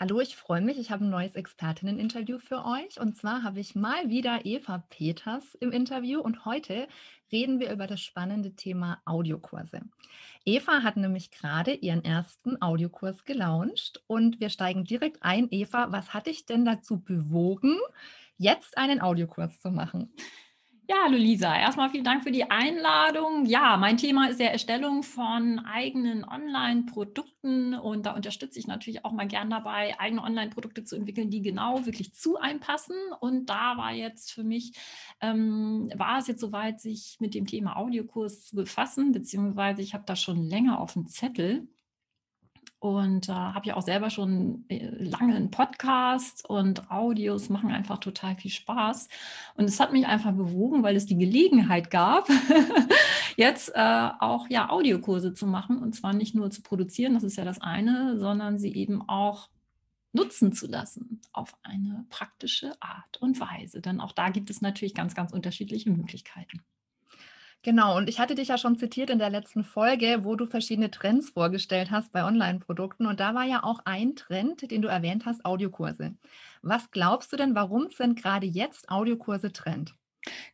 Hallo, ich freue mich. Ich habe ein neues Expertinnen-Interview für euch. Und zwar habe ich mal wieder Eva Peters im Interview. Und heute reden wir über das spannende Thema Audiokurse. Eva hat nämlich gerade ihren ersten Audiokurs gelauncht. Und wir steigen direkt ein. Eva, was hat dich denn dazu bewogen, jetzt einen Audiokurs zu machen? Ja, hallo Lisa. Erstmal vielen Dank für die Einladung. Ja, mein Thema ist der Erstellung von eigenen Online-Produkten und da unterstütze ich natürlich auch mal gern dabei, eigene Online-Produkte zu entwickeln, die genau wirklich zu einem passen. Und da war jetzt für mich, ähm, war es jetzt soweit, sich mit dem Thema Audiokurs zu befassen, beziehungsweise ich habe da schon länger auf dem Zettel und äh, habe ja auch selber schon äh, lange einen Podcast und Audios machen einfach total viel Spaß. Und es hat mich einfach bewogen, weil es die Gelegenheit gab, jetzt äh, auch ja Audiokurse zu machen und zwar nicht nur zu produzieren, das ist ja das eine, sondern sie eben auch nutzen zu lassen auf eine praktische Art und Weise. Denn auch da gibt es natürlich ganz, ganz unterschiedliche Möglichkeiten. Genau, und ich hatte dich ja schon zitiert in der letzten Folge, wo du verschiedene Trends vorgestellt hast bei Online-Produkten. Und da war ja auch ein Trend, den du erwähnt hast, Audiokurse. Was glaubst du denn, warum sind gerade jetzt Audiokurse Trend?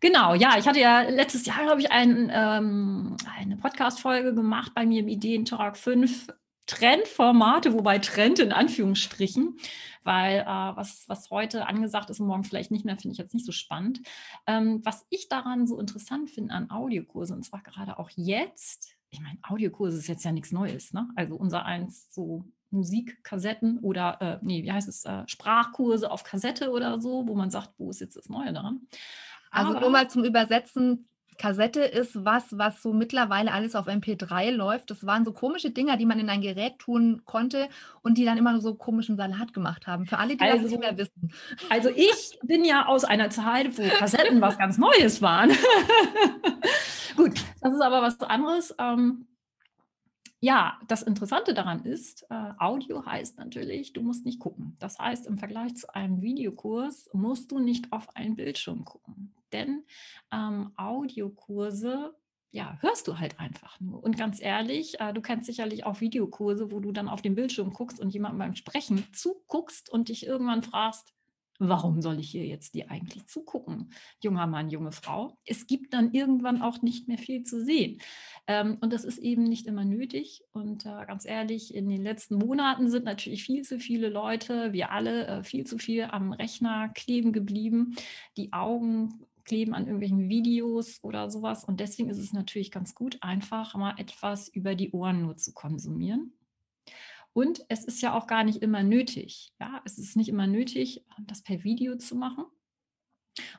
Genau, ja, ich hatte ja letztes Jahr, glaube ich, ein, ähm, eine Podcast-Folge gemacht bei mir im Ideentalk 5 Trendformate, wobei Trend in Anführungsstrichen, weil äh, was, was heute angesagt ist und morgen vielleicht nicht mehr, finde ich jetzt nicht so spannend. Ähm, was ich daran so interessant finde an Audiokursen, und zwar gerade auch jetzt, ich meine, Audiokurse ist jetzt ja nichts Neues, ne? Also unser eins so Musikkassetten oder, äh, nee, wie heißt es, äh, Sprachkurse auf Kassette oder so, wo man sagt, wo ist jetzt das Neue daran? Also Aber, nur mal zum Übersetzen, Kassette ist was, was so mittlerweile alles auf MP3 läuft. Das waren so komische Dinger, die man in ein Gerät tun konnte und die dann immer so komischen Salat gemacht haben. Für alle, die also, das nicht mehr wissen. Also ich bin ja aus einer Zeit, wo Kassetten was ganz Neues waren. Gut, das ist aber was anderes. Ähm, ja, das Interessante daran ist, äh, Audio heißt natürlich, du musst nicht gucken. Das heißt, im Vergleich zu einem Videokurs musst du nicht auf einen Bildschirm gucken. Denn ähm, Audiokurse ja, hörst du halt einfach nur. Und ganz ehrlich, äh, du kennst sicherlich auch Videokurse, wo du dann auf den Bildschirm guckst und jemandem beim Sprechen zuguckst und dich irgendwann fragst, warum soll ich hier jetzt dir eigentlich zugucken, junger Mann, junge Frau? Es gibt dann irgendwann auch nicht mehr viel zu sehen. Ähm, und das ist eben nicht immer nötig. Und äh, ganz ehrlich, in den letzten Monaten sind natürlich viel zu viele Leute, wir alle, äh, viel zu viel am Rechner kleben geblieben. Die Augen kleben an irgendwelchen Videos oder sowas. Und deswegen ist es natürlich ganz gut, einfach mal etwas über die Ohren nur zu konsumieren. Und es ist ja auch gar nicht immer nötig. Ja, es ist nicht immer nötig, das per Video zu machen.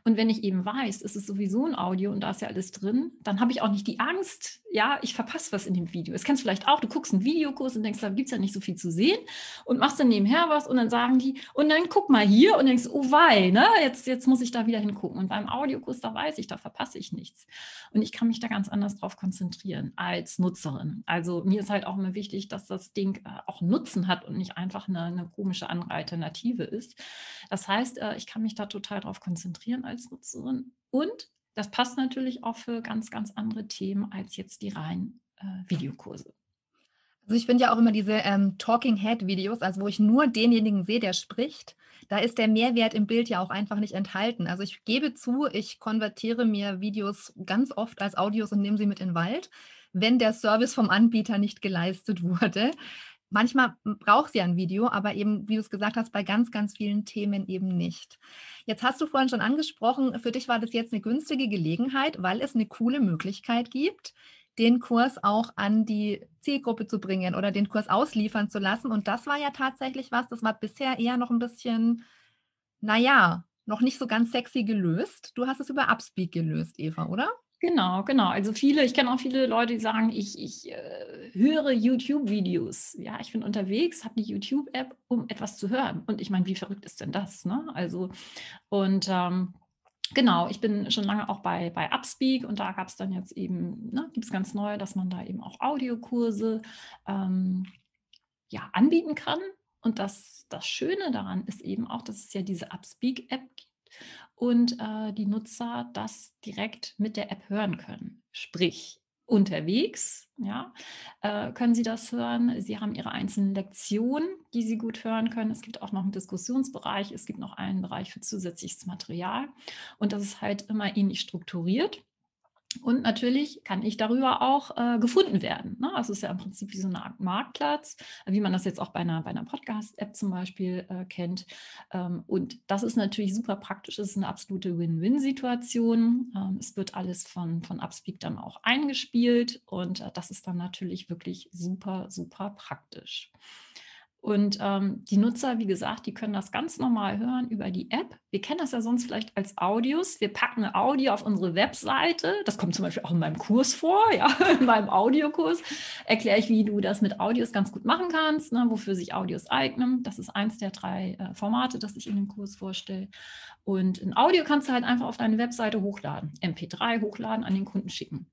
Und wenn ich eben weiß, es ist sowieso ein Audio und da ist ja alles drin, dann habe ich auch nicht die Angst, ja, ich verpasse was in dem Video. Das kennst du vielleicht auch, du guckst einen Videokurs und denkst, da gibt es ja nicht so viel zu sehen und machst dann nebenher was und dann sagen die, und dann guck mal hier und denkst, oh wei, ne, jetzt, jetzt muss ich da wieder hingucken. Und beim Audiokurs, da weiß ich, da verpasse ich nichts. Und ich kann mich da ganz anders drauf konzentrieren als Nutzerin. Also mir ist halt auch immer wichtig, dass das Ding äh, auch Nutzen hat und nicht einfach eine, eine komische andere Alternative ist. Das heißt, äh, ich kann mich da total drauf konzentrieren als Nutzerin und das passt natürlich auch für ganz, ganz andere Themen als jetzt die reinen äh, Videokurse. Also ich finde ja auch immer diese ähm, Talking Head Videos, also wo ich nur denjenigen sehe, der spricht, da ist der Mehrwert im Bild ja auch einfach nicht enthalten. Also ich gebe zu, ich konvertiere mir Videos ganz oft als Audios und nehme sie mit in den Wald, wenn der Service vom Anbieter nicht geleistet wurde. Manchmal braucht sie ein Video, aber eben, wie du es gesagt hast, bei ganz, ganz vielen Themen eben nicht. Jetzt hast du vorhin schon angesprochen, für dich war das jetzt eine günstige Gelegenheit, weil es eine coole Möglichkeit gibt, den Kurs auch an die Zielgruppe zu bringen oder den Kurs ausliefern zu lassen. Und das war ja tatsächlich was, das war bisher eher noch ein bisschen, naja, noch nicht so ganz sexy gelöst. Du hast es über Upspeak gelöst, Eva, oder? Genau, genau. Also viele, ich kenne auch viele Leute, die sagen, ich, ich äh, höre YouTube-Videos. Ja, ich bin unterwegs, habe die YouTube-App, um etwas zu hören. Und ich meine, wie verrückt ist denn das? Ne? Also, und ähm, Genau, ich bin schon lange auch bei, bei Upspeak und da gab es dann jetzt eben, ne, gibt es ganz neu, dass man da eben auch Audiokurse ähm, ja, anbieten kann. Und das, das Schöne daran ist eben auch, dass es ja diese Upspeak-App gibt und äh, die Nutzer das direkt mit der App hören können. Sprich, unterwegs, ja, äh, können Sie das hören. Sie haben Ihre einzelnen Lektionen, die Sie gut hören können. Es gibt auch noch einen Diskussionsbereich, es gibt noch einen Bereich für zusätzliches Material und das ist halt immer ähnlich strukturiert. Und natürlich kann ich darüber auch äh, gefunden werden. Ne? Also es ist ja im Prinzip wie so eine Art Marktplatz, wie man das jetzt auch bei einer, bei einer Podcast-App zum Beispiel äh, kennt. Ähm, und das ist natürlich super praktisch. Es ist eine absolute Win-Win-Situation. Ähm, es wird alles von, von Upspeak dann auch eingespielt und äh, das ist dann natürlich wirklich super, super praktisch. Und ähm, die Nutzer, wie gesagt, die können das ganz normal hören über die App. Wir kennen das ja sonst vielleicht als Audios. Wir packen ein Audio auf unsere Webseite. Das kommt zum Beispiel auch in meinem Kurs vor, ja, in meinem Audiokurs. Erkläre ich, wie du das mit Audios ganz gut machen kannst, ne, wofür sich Audios eignen. Das ist eins der drei äh, Formate, das ich in dem Kurs vorstelle. Und ein Audio kannst du halt einfach auf deine Webseite hochladen, MP3 hochladen, an den Kunden schicken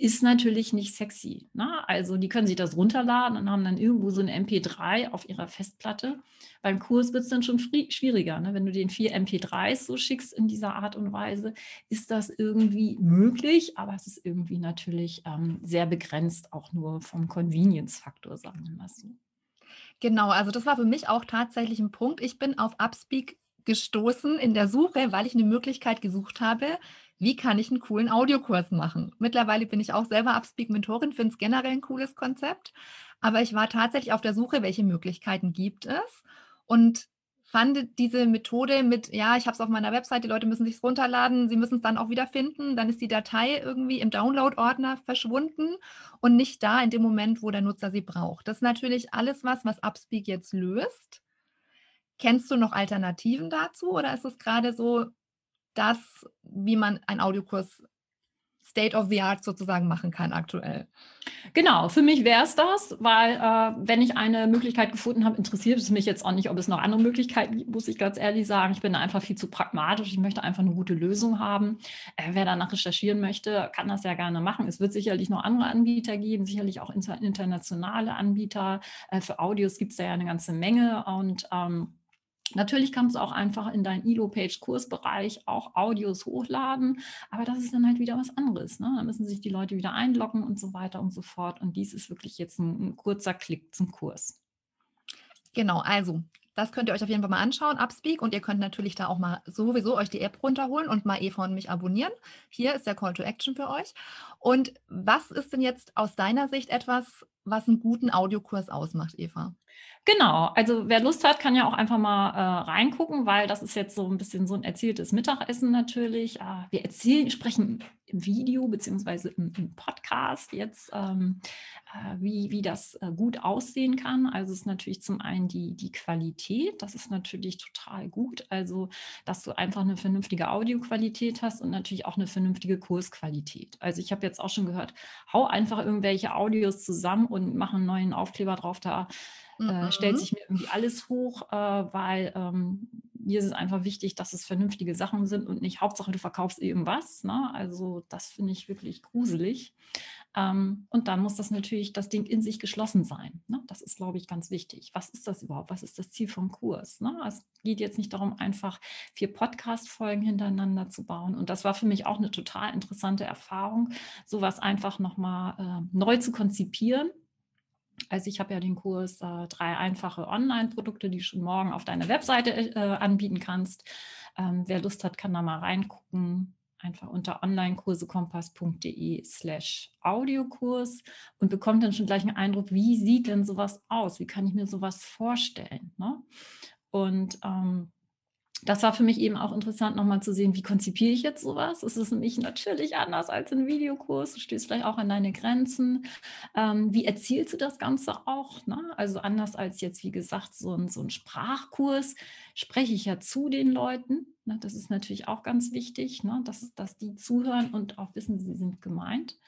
ist natürlich nicht sexy. Ne? Also die können sich das runterladen und haben dann irgendwo so eine MP3 auf ihrer Festplatte. Beim Kurs wird es dann schon schwieriger. Ne? Wenn du den vier MP3s so schickst in dieser Art und Weise, ist das irgendwie möglich, aber es ist irgendwie natürlich ähm, sehr begrenzt, auch nur vom Convenience-Faktor, sagen wir mal so. Genau, also das war für mich auch tatsächlich ein Punkt. Ich bin auf Upspeak gestoßen in der Suche, weil ich eine Möglichkeit gesucht habe, wie kann ich einen coolen Audiokurs machen? Mittlerweile bin ich auch selber Upspeak-Mentorin, finde es generell ein cooles Konzept. Aber ich war tatsächlich auf der Suche, welche Möglichkeiten gibt es und fand diese Methode mit, ja, ich habe es auf meiner Website, die Leute müssen sich runterladen, sie müssen es dann auch wieder finden, dann ist die Datei irgendwie im Download-Ordner verschwunden und nicht da in dem Moment, wo der Nutzer sie braucht. Das ist natürlich alles was, was Upspeak jetzt löst. Kennst du noch Alternativen dazu oder ist es gerade so, das, wie man einen Audiokurs State of the Art sozusagen machen kann aktuell. Genau, für mich wäre es das, weil äh, wenn ich eine Möglichkeit gefunden habe, interessiert es mich jetzt auch nicht, ob es noch andere Möglichkeiten gibt, muss ich ganz ehrlich sagen. Ich bin einfach viel zu pragmatisch. Ich möchte einfach eine gute Lösung haben. Äh, wer danach recherchieren möchte, kann das ja gerne machen. Es wird sicherlich noch andere Anbieter geben, sicherlich auch inter internationale Anbieter. Äh, für Audios gibt es ja eine ganze Menge und ähm, Natürlich kannst du auch einfach in deinen Elo-Page-Kursbereich auch Audios hochladen, aber das ist dann halt wieder was anderes. Ne? Da müssen sich die Leute wieder einloggen und so weiter und so fort. Und dies ist wirklich jetzt ein, ein kurzer Klick zum Kurs. Genau, also das könnt ihr euch auf jeden Fall mal anschauen, Upspeak. Und ihr könnt natürlich da auch mal sowieso euch die App runterholen und mal Eva und mich abonnieren. Hier ist der Call to Action für euch. Und was ist denn jetzt aus deiner Sicht etwas, was einen guten Audiokurs ausmacht, Eva? Genau, also wer Lust hat, kann ja auch einfach mal äh, reingucken, weil das ist jetzt so ein bisschen so ein erzähltes Mittagessen natürlich. Äh, wir erzählen, sprechen im Video beziehungsweise im, im Podcast jetzt, ähm, äh, wie, wie das äh, gut aussehen kann. Also ist natürlich zum einen die, die Qualität, das ist natürlich total gut. Also, dass du einfach eine vernünftige Audioqualität hast und natürlich auch eine vernünftige Kursqualität. Also ich habe jetzt auch schon gehört, hau einfach irgendwelche Audios zusammen und mach einen neuen Aufkleber drauf da äh, mhm. stellt sich mir irgendwie alles hoch, äh, weil ähm, mir ist es einfach wichtig, dass es vernünftige Sachen sind und nicht Hauptsache, du verkaufst irgendwas. Ne? Also das finde ich wirklich gruselig. Ähm, und dann muss das natürlich das Ding in sich geschlossen sein. Ne? Das ist, glaube ich, ganz wichtig. Was ist das überhaupt? Was ist das Ziel vom Kurs? Ne? Es geht jetzt nicht darum, einfach vier Podcast-Folgen hintereinander zu bauen. Und das war für mich auch eine total interessante Erfahrung, sowas einfach nochmal äh, neu zu konzipieren also ich habe ja den Kurs äh, drei einfache Online-Produkte, die du schon morgen auf deiner Webseite äh, anbieten kannst. Ähm, wer Lust hat, kann da mal reingucken. Einfach unter onlinekursekompass.de slash Audiokurs und bekommt dann schon gleich einen Eindruck, wie sieht denn sowas aus? Wie kann ich mir sowas vorstellen? Ne? Und ähm, das war für mich eben auch interessant, nochmal zu sehen, wie konzipiere ich jetzt sowas. Es ist nämlich natürlich anders als ein Videokurs. Du stehst vielleicht auch an deine Grenzen. Ähm, wie erzielst du das Ganze auch? Ne? Also anders als jetzt, wie gesagt, so ein, so ein Sprachkurs spreche ich ja zu den Leuten. Ne? Das ist natürlich auch ganz wichtig, ne? dass, dass die zuhören und auch wissen, sie sind gemeint.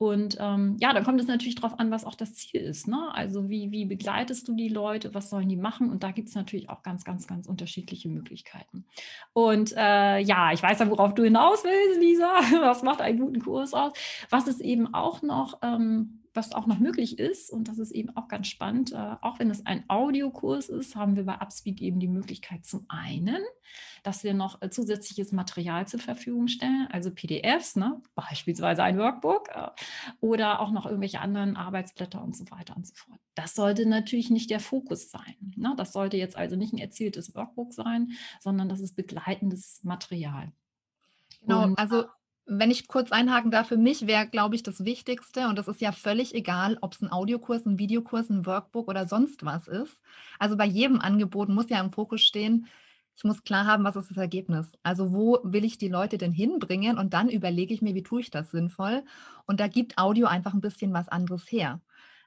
Und ähm, ja, dann kommt es natürlich darauf an, was auch das Ziel ist. Ne? Also wie, wie begleitest du die Leute, was sollen die machen? Und da gibt es natürlich auch ganz, ganz, ganz unterschiedliche Möglichkeiten. Und äh, ja, ich weiß ja, worauf du hinaus willst, Lisa. Was macht einen guten Kurs aus? Was ist eben auch noch... Ähm, was auch noch möglich ist, und das ist eben auch ganz spannend, äh, auch wenn es ein Audiokurs ist, haben wir bei Upspeak eben die Möglichkeit zum einen, dass wir noch äh, zusätzliches Material zur Verfügung stellen, also PDFs, ne? beispielsweise ein Workbook äh, oder auch noch irgendwelche anderen Arbeitsblätter und so weiter und so fort. Das sollte natürlich nicht der Fokus sein. Ne? Das sollte jetzt also nicht ein erzieltes Workbook sein, sondern das ist begleitendes Material. Genau, und, also wenn ich kurz einhaken darf, für mich wäre, glaube ich, das Wichtigste, und das ist ja völlig egal, ob es ein Audiokurs, ein Videokurs, ein Workbook oder sonst was ist. Also bei jedem Angebot muss ja im Fokus stehen, ich muss klar haben, was ist das Ergebnis. Also wo will ich die Leute denn hinbringen? Und dann überlege ich mir, wie tue ich das sinnvoll? Und da gibt Audio einfach ein bisschen was anderes her.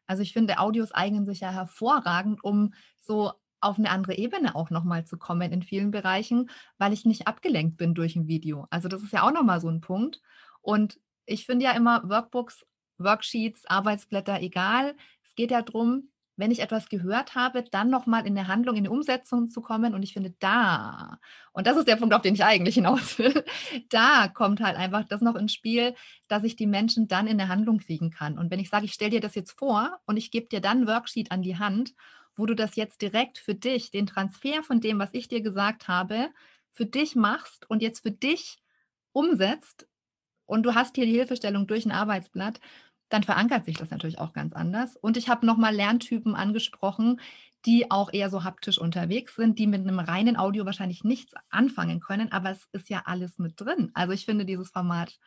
Also ich finde, Audios eignen sich ja hervorragend, um so auf eine andere Ebene auch nochmal zu kommen in vielen Bereichen, weil ich nicht abgelenkt bin durch ein Video. Also das ist ja auch nochmal so ein Punkt. Und ich finde ja immer Workbooks, Worksheets, Arbeitsblätter, egal. Es geht ja darum, wenn ich etwas gehört habe, dann nochmal in der Handlung, in die Umsetzung zu kommen. Und ich finde, da, und das ist der Punkt, auf den ich eigentlich hinaus will, da kommt halt einfach das noch ins Spiel, dass ich die Menschen dann in der Handlung kriegen kann. Und wenn ich sage, ich stelle dir das jetzt vor und ich gebe dir dann ein Worksheet an die Hand wo du das jetzt direkt für dich, den Transfer von dem, was ich dir gesagt habe, für dich machst und jetzt für dich umsetzt und du hast hier die Hilfestellung durch ein Arbeitsblatt, dann verankert sich das natürlich auch ganz anders. Und ich habe nochmal Lerntypen angesprochen, die auch eher so haptisch unterwegs sind, die mit einem reinen Audio wahrscheinlich nichts anfangen können, aber es ist ja alles mit drin. Also ich finde dieses Format,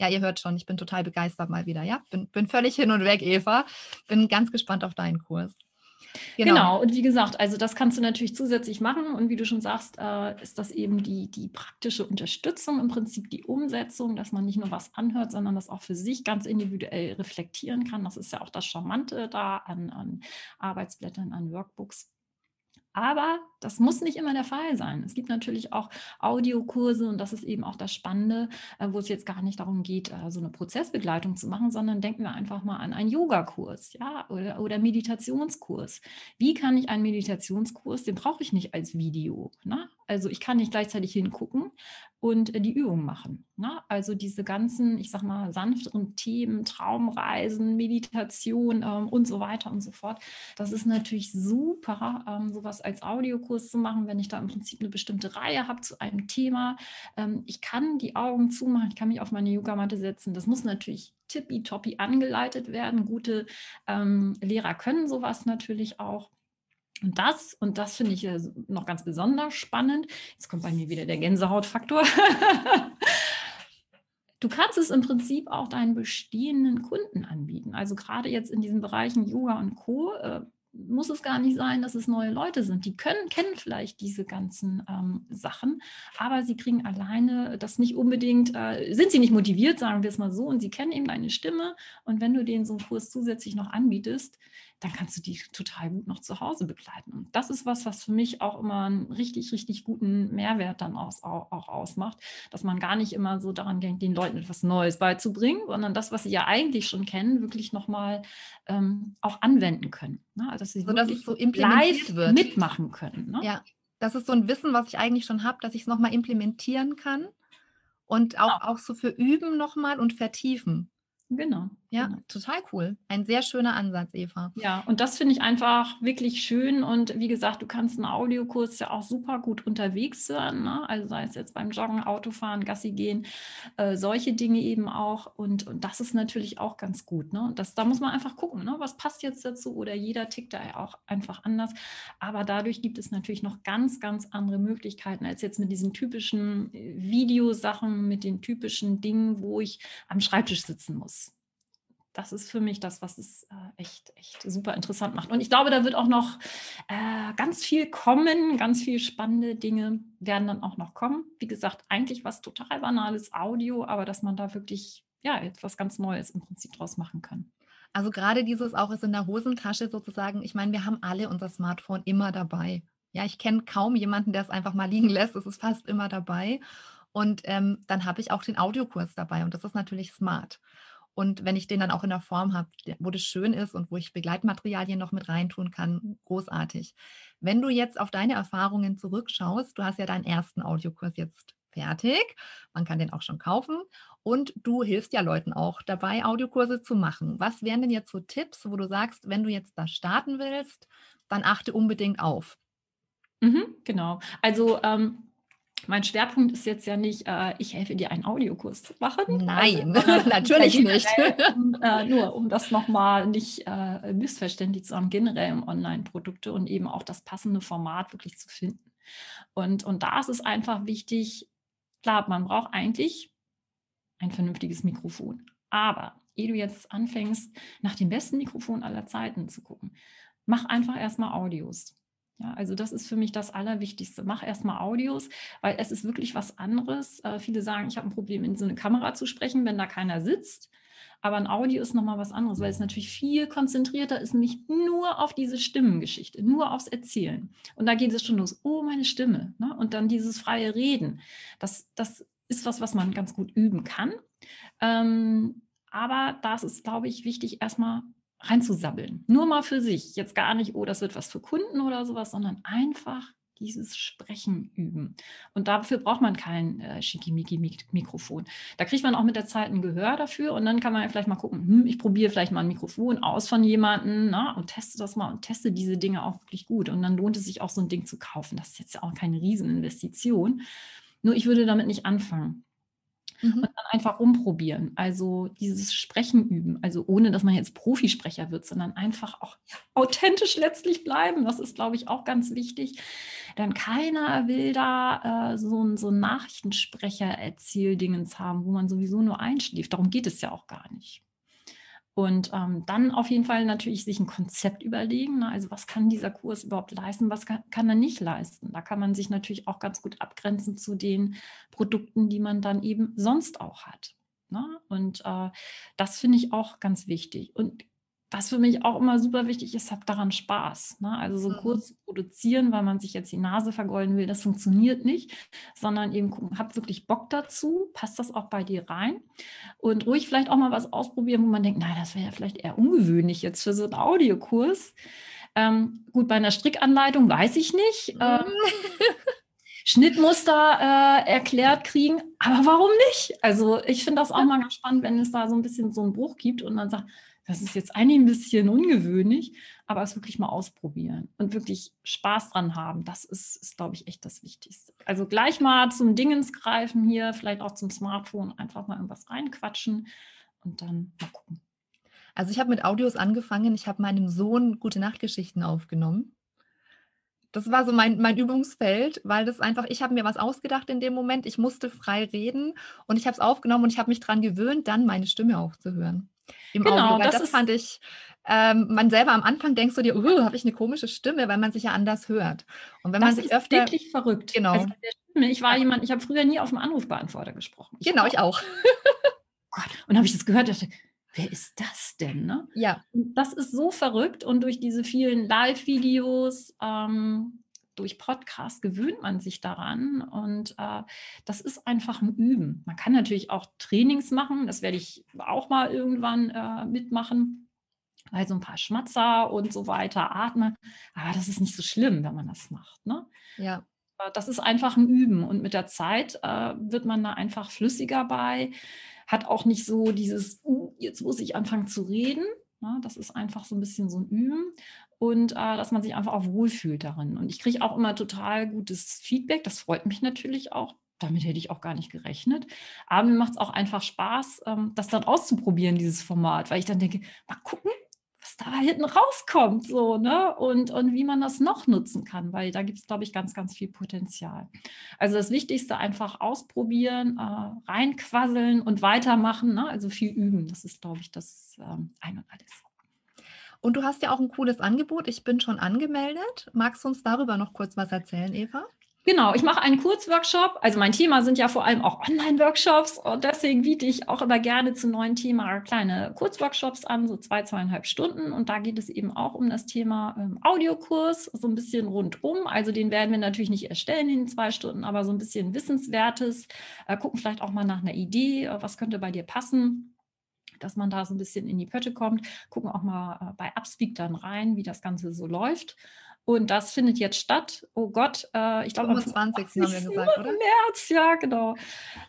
ja, ihr hört schon, ich bin total begeistert mal wieder, ja, bin, bin völlig hin und weg, Eva, bin ganz gespannt auf deinen Kurs. Genau. genau. und wie gesagt, also das kannst du natürlich zusätzlich machen und wie du schon sagst, äh, ist das eben die, die praktische Unterstützung, im Prinzip die Umsetzung, dass man nicht nur was anhört, sondern das auch für sich ganz individuell reflektieren kann. Das ist ja auch das Charmante da an, an Arbeitsblättern, an Workbooks. Aber das muss nicht immer der Fall sein. Es gibt natürlich auch Audiokurse und das ist eben auch das Spannende, äh, wo es jetzt gar nicht darum geht, äh, so eine Prozessbegleitung zu machen, sondern denken wir einfach mal an einen Yogakurs ja, oder, oder Meditationskurs. Wie kann ich einen Meditationskurs, den brauche ich nicht als Video. Ne? Also ich kann nicht gleichzeitig hingucken und äh, die Übung machen. Ne? Also diese ganzen, ich sag mal, sanfteren Themen, Traumreisen, Meditation ähm, und so weiter und so fort. Das ist natürlich super, ähm, sowas als Audiokurs zu machen, wenn ich da im Prinzip eine bestimmte Reihe habe zu einem Thema. Ähm, ich kann die Augen zumachen, ich kann mich auf meine Yogamatte setzen. Das muss natürlich tippitoppi angeleitet werden. Gute ähm, Lehrer können sowas natürlich auch. Und das, und das finde ich noch ganz besonders spannend, jetzt kommt bei mir wieder der Gänsehautfaktor. du kannst es im Prinzip auch deinen bestehenden Kunden anbieten. Also gerade jetzt in diesen Bereichen Yoga und Co. Äh, muss es gar nicht sein, dass es neue Leute sind. Die können, kennen vielleicht diese ganzen ähm, Sachen, aber sie kriegen alleine das nicht unbedingt, äh, sind sie nicht motiviert, sagen wir es mal so, und sie kennen eben deine Stimme. Und wenn du denen so einen Kurs zusätzlich noch anbietest, dann kannst du die total gut noch zu Hause begleiten. Und das ist was, was für mich auch immer einen richtig, richtig guten Mehrwert dann aus, auch, auch, ausmacht, dass man gar nicht immer so daran denkt, den Leuten etwas Neues beizubringen, sondern das, was sie ja eigentlich schon kennen, wirklich nochmal ähm, auch anwenden können. Ne? Also, dass sie so, dass es so live wird. mitmachen können. Ne? Ja, das ist so ein Wissen, was ich eigentlich schon habe, dass ich es nochmal implementieren kann und auch, genau. auch so für Üben nochmal und vertiefen. Genau. Ja, genau. total cool. Ein sehr schöner Ansatz, Eva. Ja, und das finde ich einfach wirklich schön. Und wie gesagt, du kannst einen Audiokurs ja auch super gut unterwegs hören. Ne? Also sei es jetzt beim Joggen, Autofahren, Gassi gehen, äh, solche Dinge eben auch. Und, und das ist natürlich auch ganz gut. Ne? Das, da muss man einfach gucken, ne? was passt jetzt dazu oder jeder tickt da ja auch einfach anders. Aber dadurch gibt es natürlich noch ganz, ganz andere Möglichkeiten als jetzt mit diesen typischen äh, Videosachen, mit den typischen Dingen, wo ich am Schreibtisch sitzen muss das ist für mich das, was es äh, echt, echt super interessant macht. Und ich glaube, da wird auch noch äh, ganz viel kommen, ganz viele spannende Dinge werden dann auch noch kommen. Wie gesagt, eigentlich was total banales Audio, aber dass man da wirklich ja etwas ganz Neues im Prinzip draus machen kann. Also gerade dieses auch ist in der Hosentasche sozusagen. Ich meine, wir haben alle unser Smartphone immer dabei. Ja, ich kenne kaum jemanden, der es einfach mal liegen lässt. Es ist fast immer dabei. Und ähm, dann habe ich auch den Audiokurs dabei und das ist natürlich smart. Und wenn ich den dann auch in der Form habe, wo das schön ist und wo ich Begleitmaterialien noch mit reintun kann, großartig. Wenn du jetzt auf deine Erfahrungen zurückschaust, du hast ja deinen ersten Audiokurs jetzt fertig, man kann den auch schon kaufen und du hilfst ja Leuten auch dabei, Audiokurse zu machen. Was wären denn jetzt so Tipps, wo du sagst, wenn du jetzt da starten willst, dann achte unbedingt auf? Mhm, genau. Also ähm, mein Schwerpunkt ist jetzt ja nicht, äh, ich helfe dir einen Audiokurs zu machen. Nein, also, natürlich nicht. äh, nur um das nochmal nicht äh, missverständlich zu haben, generell im Online-Produkte und eben auch das passende Format wirklich zu finden. Und, und da ist es einfach wichtig, klar, man braucht eigentlich ein vernünftiges Mikrofon. Aber ehe du jetzt anfängst, nach dem besten Mikrofon aller Zeiten zu gucken, mach einfach erstmal Audios. Ja, also das ist für mich das Allerwichtigste. Mach erstmal Audios, weil es ist wirklich was anderes. Äh, viele sagen, ich habe ein Problem, in so eine Kamera zu sprechen, wenn da keiner sitzt. Aber ein Audio ist nochmal was anderes, weil es natürlich viel konzentrierter ist, nicht nur auf diese Stimmengeschichte, nur aufs Erzählen. Und da geht es schon los, oh, meine Stimme. Ne? Und dann dieses freie Reden. Das, das ist was, was man ganz gut üben kann. Ähm, aber das ist, glaube ich, wichtig, erstmal reinzusabbeln. Nur mal für sich. Jetzt gar nicht, oh, das wird was für Kunden oder sowas, sondern einfach dieses Sprechen üben. Und dafür braucht man kein äh, Schickimicki-Mikrofon. Da kriegt man auch mit der Zeit ein Gehör dafür und dann kann man vielleicht mal gucken, hm, ich probiere vielleicht mal ein Mikrofon aus von jemandem na, und teste das mal und teste diese Dinge auch wirklich gut. Und dann lohnt es sich auch so ein Ding zu kaufen. Das ist jetzt auch keine Rieseninvestition. Nur ich würde damit nicht anfangen. Mhm. Und dann einfach rumprobieren. Also dieses Sprechen üben. Also ohne, dass man jetzt Profisprecher wird, sondern einfach auch authentisch letztlich bleiben. Das ist, glaube ich, auch ganz wichtig. Denn keiner will da äh, so ein so Nachrichtensprecher-Erzähldingens haben, wo man sowieso nur einschläft. Darum geht es ja auch gar nicht. Und ähm, dann auf jeden Fall natürlich sich ein Konzept überlegen. Ne? Also was kann dieser Kurs überhaupt leisten, was kann, kann, er nicht leisten. Da kann man sich natürlich auch ganz gut abgrenzen zu den Produkten, die man dann eben sonst auch hat. Ne? Und äh, das finde ich auch ganz wichtig. Und was für mich auch immer super wichtig ist, habt daran Spaß. Ne? Also so mhm. kurz produzieren, weil man sich jetzt die Nase vergolden will, das funktioniert nicht, sondern eben gucken, habt wirklich Bock dazu, passt das auch bei dir rein und ruhig vielleicht auch mal was ausprobieren, wo man denkt, nein, das wäre ja vielleicht eher ungewöhnlich jetzt für so einen Audiokurs. Ähm, gut, bei einer Strickanleitung weiß ich nicht. Ähm, mhm. Schnittmuster äh, erklärt kriegen, aber warum nicht? Also ich finde das auch mal ganz spannend, wenn es da so ein bisschen so einen Bruch gibt und dann sagt, das ist jetzt eigentlich ein bisschen ungewöhnlich, aber es wirklich mal ausprobieren und wirklich Spaß dran haben, das ist, ist glaube ich, echt das Wichtigste. Also gleich mal zum Dingens greifen hier, vielleicht auch zum Smartphone, einfach mal irgendwas reinquatschen und dann mal gucken. Also ich habe mit Audios angefangen, ich habe meinem Sohn gute Nachtgeschichten aufgenommen. Das war so mein, mein Übungsfeld, weil das einfach, ich habe mir was ausgedacht in dem Moment, ich musste frei reden und ich habe es aufgenommen und ich habe mich daran gewöhnt, dann meine Stimme auch zu hören im genau. Weil das, das fand ich, ähm, man selber am Anfang denkst du dir, uh, habe ich eine komische Stimme, weil man sich ja anders hört. Und wenn das man sich ist öfter. wirklich verrückt. Genau. Also ich war jemand, ich habe früher nie auf dem Anrufbeantworter gesprochen. Ich genau, ich auch. Gott. Und habe ich das gehört, dachte, wer ist das denn? Ne? Ja. Und das ist so verrückt und durch diese vielen Live-Videos, ähm, durch Podcast gewöhnt man sich daran und äh, das ist einfach ein Üben. Man kann natürlich auch Trainings machen, das werde ich auch mal irgendwann äh, mitmachen, weil so ein paar Schmatzer und so weiter atmen, aber das ist nicht so schlimm, wenn man das macht. Ne? Ja. Das ist einfach ein Üben und mit der Zeit äh, wird man da einfach flüssiger bei, hat auch nicht so dieses, uh, jetzt muss ich anfangen zu reden, Ne? Das ist einfach so ein bisschen so ein Üben und äh, dass man sich einfach auch wohlfühlt darin. Und ich kriege auch immer total gutes Feedback. Das freut mich natürlich auch. Damit hätte ich auch gar nicht gerechnet. Aber mir macht es auch einfach Spaß, ähm, das dann auszuprobieren, dieses Format, weil ich dann denke, mal gucken, was da hinten rauskommt, so, ne? Und, und wie man das noch nutzen kann, weil da gibt es, glaube ich, ganz, ganz viel Potenzial. Also das Wichtigste einfach ausprobieren, äh, reinquasseln und weitermachen, ne? Also viel üben. Das ist, glaube ich, das ähm, ein und alles. Und du hast ja auch ein cooles Angebot. Ich bin schon angemeldet. Magst du uns darüber noch kurz was erzählen, Eva? Genau, ich mache einen Kurzworkshop. Also mein Thema sind ja vor allem auch Online-Workshops und deswegen biete ich auch immer gerne zu neuen Themen kleine Kurzworkshops an, so zwei, zweieinhalb Stunden. Und da geht es eben auch um das Thema ähm, Audiokurs, so ein bisschen rundum. Also den werden wir natürlich nicht erstellen in zwei Stunden, aber so ein bisschen Wissenswertes. Äh, gucken vielleicht auch mal nach einer Idee, äh, was könnte bei dir passen dass man da so ein bisschen in die Pötte kommt. Gucken auch mal äh, bei Upspeak dann rein, wie das Ganze so läuft. Und das findet jetzt statt. Oh Gott, äh, ich glaube am 25. haben wir gesagt, oder? März, ja, genau.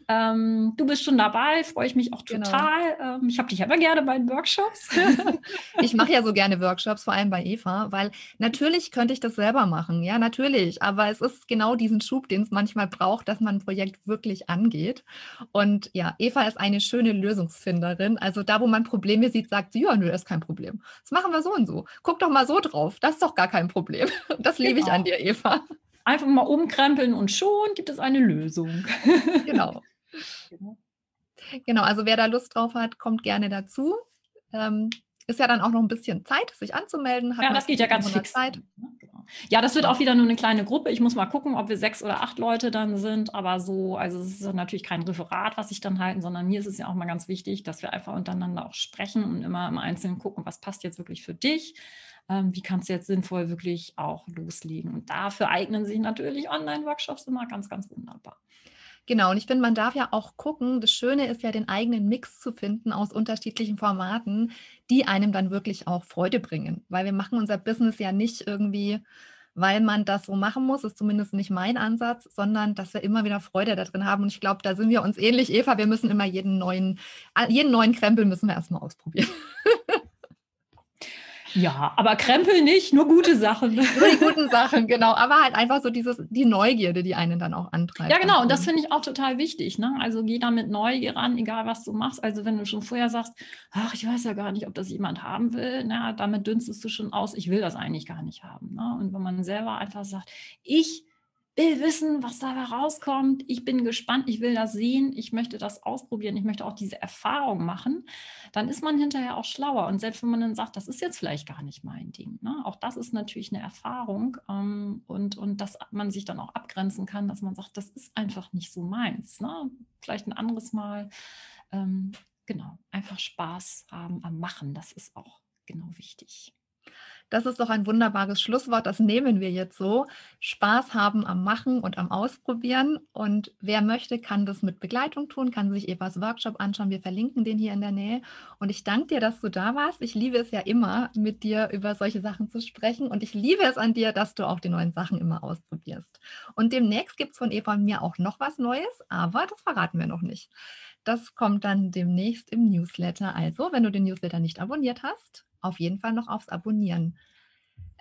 Ähm, du bist schon dabei, freue ich mich auch genau. total. Genau. Ähm, ich habe dich aber gerne bei den Workshops. ich mache ja so gerne Workshops, vor allem bei Eva, weil natürlich könnte ich das selber machen, ja, natürlich. Aber es ist genau diesen Schub, den es manchmal braucht, dass man ein Projekt wirklich angeht. Und ja, Eva ist eine schöne Lösungsfinderin. Also da, wo man Probleme sieht, sagt sie, ja, nö, das ist kein Problem. Das machen wir so und so. Guck doch mal so drauf. Das ist doch gar kein Problem. Das liebe genau. ich an genau. dir, Eva. Einfach mal umkrempeln und schon gibt es eine Lösung. Genau. Genau, also wer da Lust drauf hat, kommt gerne dazu. Ähm, ist ja dann auch noch ein bisschen Zeit, sich anzumelden. ja, das geht ja ganz fix. Zeit. Ja, das wird auch wieder nur eine kleine Gruppe. Ich muss mal gucken, ob wir sechs oder acht Leute dann sind. Aber so, also es ist natürlich kein Referat, was ich dann halten, sondern mir ist es ja auch mal ganz wichtig, dass wir einfach untereinander auch sprechen und immer im Einzelnen gucken, was passt jetzt wirklich für dich ähm, wie kannst du jetzt sinnvoll wirklich auch loslegen. Und dafür eignen sich natürlich Online-Workshops immer ganz, ganz wunderbar. Genau, und ich finde, man darf ja auch gucken, das Schöne ist ja, den eigenen Mix zu finden aus unterschiedlichen Formaten, die einem dann wirklich auch Freude bringen. Weil wir machen unser Business ja nicht irgendwie, weil man das so machen muss, ist zumindest nicht mein Ansatz, sondern dass wir immer wieder Freude da drin haben. Und ich glaube, da sind wir uns ähnlich, Eva, wir müssen immer jeden neuen, jeden neuen Krempel müssen wir erstmal ausprobieren. Ja, aber Krempel nicht, nur gute Sachen. nur die guten Sachen, genau. Aber halt einfach so dieses, die Neugierde, die einen dann auch antreibt. Ja, genau. Und das finde ich auch total wichtig. Ne? Also geh da mit Neugier ran, egal was du machst. Also wenn du schon vorher sagst, ach, ich weiß ja gar nicht, ob das jemand haben will, na, damit dünstest du schon aus, ich will das eigentlich gar nicht haben. Ne? Und wenn man selber einfach sagt, ich will wissen, was da rauskommt. Ich bin gespannt, ich will das sehen, ich möchte das ausprobieren, ich möchte auch diese Erfahrung machen, dann ist man hinterher auch schlauer. Und selbst wenn man dann sagt, das ist jetzt vielleicht gar nicht mein Ding, ne? auch das ist natürlich eine Erfahrung ähm, und, und dass man sich dann auch abgrenzen kann, dass man sagt, das ist einfach nicht so meins. Ne? Vielleicht ein anderes Mal. Ähm, genau, einfach Spaß haben am Machen, das ist auch genau wichtig. Das ist doch ein wunderbares Schlusswort. Das nehmen wir jetzt so. Spaß haben am Machen und am Ausprobieren. Und wer möchte, kann das mit Begleitung tun, kann sich Evas Workshop anschauen. Wir verlinken den hier in der Nähe. Und ich danke dir, dass du da warst. Ich liebe es ja immer, mit dir über solche Sachen zu sprechen. Und ich liebe es an dir, dass du auch die neuen Sachen immer ausprobierst. Und demnächst gibt es von Eva und mir auch noch was Neues, aber das verraten wir noch nicht. Das kommt dann demnächst im Newsletter. Also, wenn du den Newsletter nicht abonniert hast, auf jeden Fall noch aufs Abonnieren.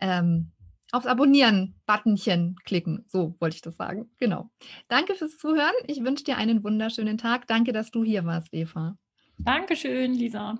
Ähm, aufs Abonnieren-Buttonchen klicken. So wollte ich das sagen. Genau. Danke fürs Zuhören. Ich wünsche dir einen wunderschönen Tag. Danke, dass du hier warst, Eva. Dankeschön, Lisa.